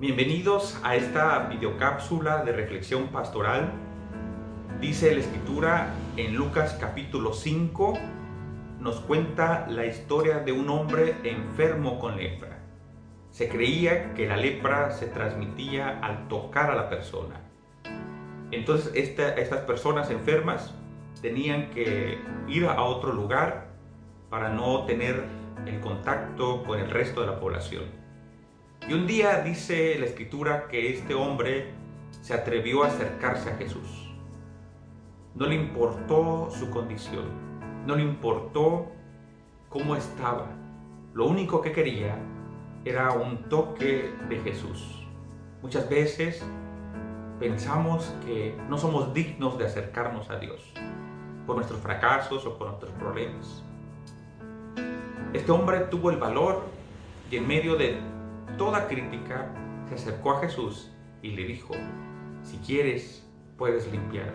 Bienvenidos a esta videocápsula de reflexión pastoral. Dice la escritura en Lucas capítulo 5, nos cuenta la historia de un hombre enfermo con lepra. Se creía que la lepra se transmitía al tocar a la persona. Entonces estas personas enfermas tenían que ir a otro lugar para no tener el contacto con el resto de la población. Y un día dice la escritura que este hombre se atrevió a acercarse a Jesús. No le importó su condición, no le importó cómo estaba. Lo único que quería era un toque de Jesús. Muchas veces pensamos que no somos dignos de acercarnos a Dios por nuestros fracasos o por nuestros problemas. Este hombre tuvo el valor y en medio de toda crítica, se acercó a Jesús y le dijo, si quieres, puedes limpiar.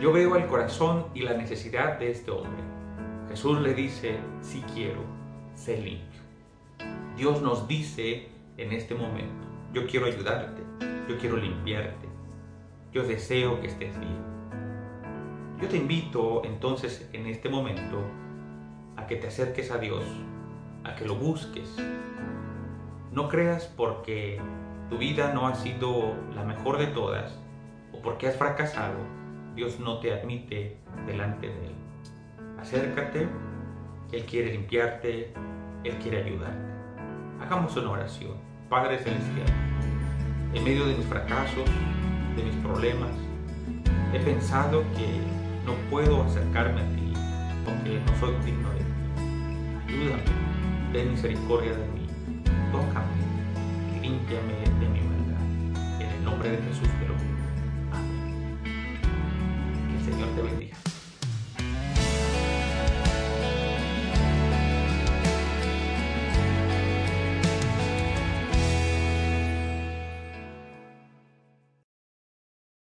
Yo veo el corazón y la necesidad de este hombre. Jesús le dice, si quiero, sé limpio. Dios nos dice en este momento, yo quiero ayudarte, yo quiero limpiarte, yo deseo que estés bien. Yo te invito entonces en este momento a que te acerques a Dios, a que lo busques, no creas porque tu vida no ha sido la mejor de todas o porque has fracasado, Dios no te admite delante de Él. Acércate, Él quiere limpiarte, Él quiere ayudarte. Hagamos una oración. Padre Celestial, en medio de mis fracasos, de mis problemas, he pensado que no puedo acercarme a ti porque no soy digno de ti. Ayúdame, ten misericordia de mí tócame, límpiame de mi maldad. En el nombre de Jesús te lo pido. Amén. Que el Señor te bendiga.